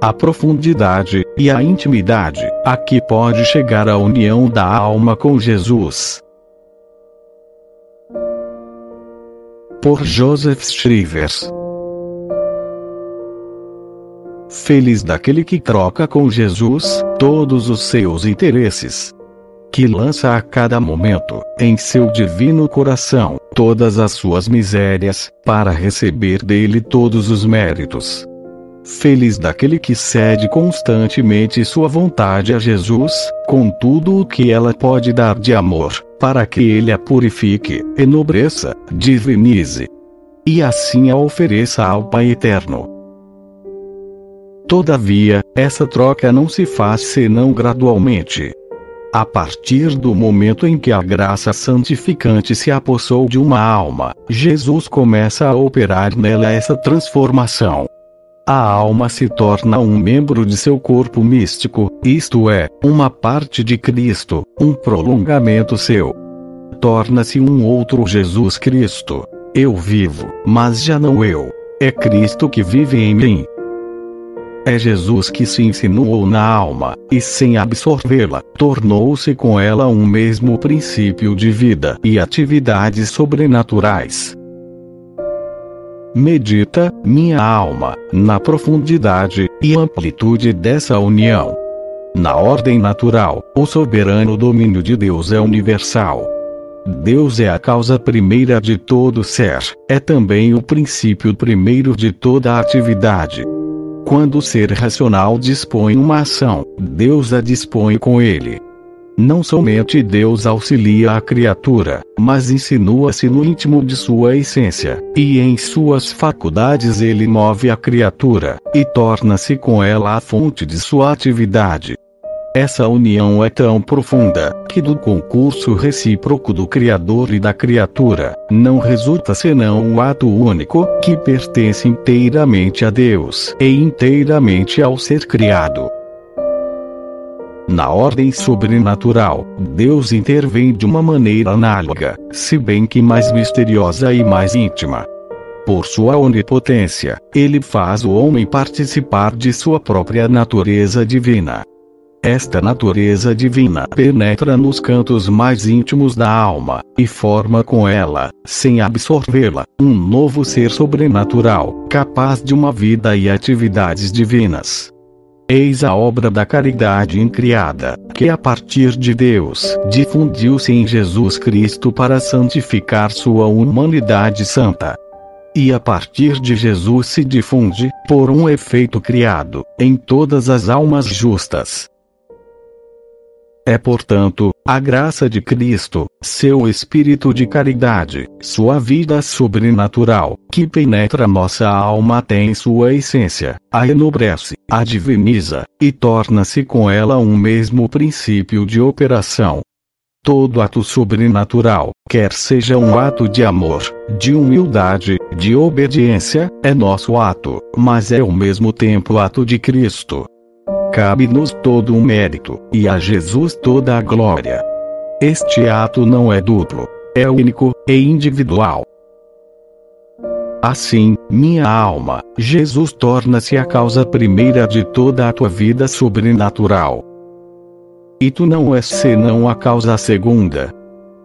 a profundidade e a intimidade a que pode chegar a união da alma com Jesus. Por Joseph Shrivers Feliz daquele que troca com Jesus todos os seus interesses. Que lança a cada momento, em seu divino coração, todas as suas misérias, para receber dele todos os méritos. Feliz daquele que cede constantemente sua vontade a Jesus, com tudo o que ela pode dar de amor, para que ele a purifique, enobreça, divinize. E assim a ofereça ao Pai Eterno. Todavia, essa troca não se faz senão gradualmente. A partir do momento em que a graça santificante se apossou de uma alma, Jesus começa a operar nela essa transformação. A alma se torna um membro de seu corpo místico, isto é, uma parte de Cristo, um prolongamento seu. Torna-se um outro Jesus Cristo. Eu vivo, mas já não eu. É Cristo que vive em mim. É Jesus que se insinuou na alma, e sem absorvê-la, tornou-se com ela um mesmo princípio de vida e atividades sobrenaturais. Medita, minha alma, na profundidade e amplitude dessa união. Na ordem natural, o soberano domínio de Deus é universal. Deus é a causa primeira de todo ser, é também o princípio primeiro de toda atividade. Quando o ser racional dispõe uma ação, Deus a dispõe com ele. Não somente Deus auxilia a criatura, mas insinua-se no íntimo de sua essência, e em suas faculdades ele move a criatura, e torna-se com ela a fonte de sua atividade. Essa união é tão profunda, que do concurso recíproco do Criador e da criatura, não resulta senão um ato único, que pertence inteiramente a Deus e inteiramente ao ser criado. Na ordem sobrenatural, Deus intervém de uma maneira análoga, se bem que mais misteriosa e mais íntima. Por sua onipotência, ele faz o homem participar de sua própria natureza divina. Esta natureza divina penetra nos cantos mais íntimos da alma, e forma com ela, sem absorvê-la, um novo ser sobrenatural, capaz de uma vida e atividades divinas. Eis a obra da caridade incriada, que a partir de Deus difundiu-se em Jesus Cristo para santificar sua humanidade santa. E a partir de Jesus se difunde, por um efeito criado, em todas as almas justas. É, portanto, a graça de Cristo, seu espírito de caridade, sua vida sobrenatural, que penetra nossa alma até em sua essência, a enobrece, a diviniza, e torna-se com ela um mesmo princípio de operação. Todo ato sobrenatural, quer seja um ato de amor, de humildade, de obediência, é nosso ato, mas é ao mesmo tempo ato de Cristo, Cabe-nos todo o mérito, e a Jesus toda a glória. Este ato não é duplo, é único e individual. Assim, minha alma, Jesus torna-se a causa primeira de toda a tua vida sobrenatural. E tu não és senão a causa segunda.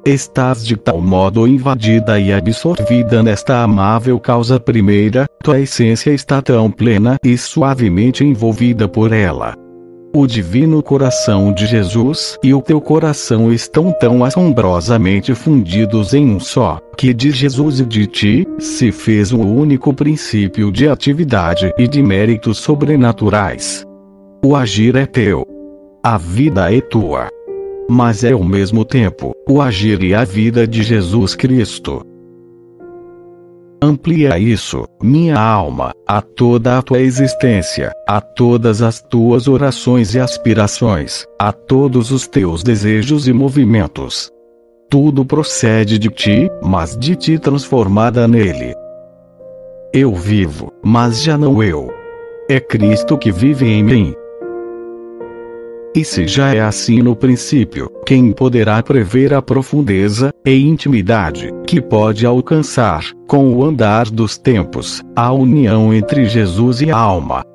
Estás de tal modo invadida e absorvida nesta amável causa primeira, tua essência está tão plena e suavemente envolvida por ela. O divino coração de Jesus e o teu coração estão tão assombrosamente fundidos em um só, que de Jesus e de ti, se fez o único princípio de atividade e de méritos sobrenaturais. O agir é teu. A vida é tua mas é ao mesmo tempo o agir e a vida de Jesus Cristo. Amplia isso, minha alma, a toda a tua existência, a todas as tuas orações e aspirações, a todos os teus desejos e movimentos. Tudo procede de ti, mas de ti transformada nele. Eu vivo, mas já não eu. É Cristo que vive em mim. E se já é assim no princípio, quem poderá prever a profundeza e intimidade que pode alcançar, com o andar dos tempos, a união entre Jesus e a alma?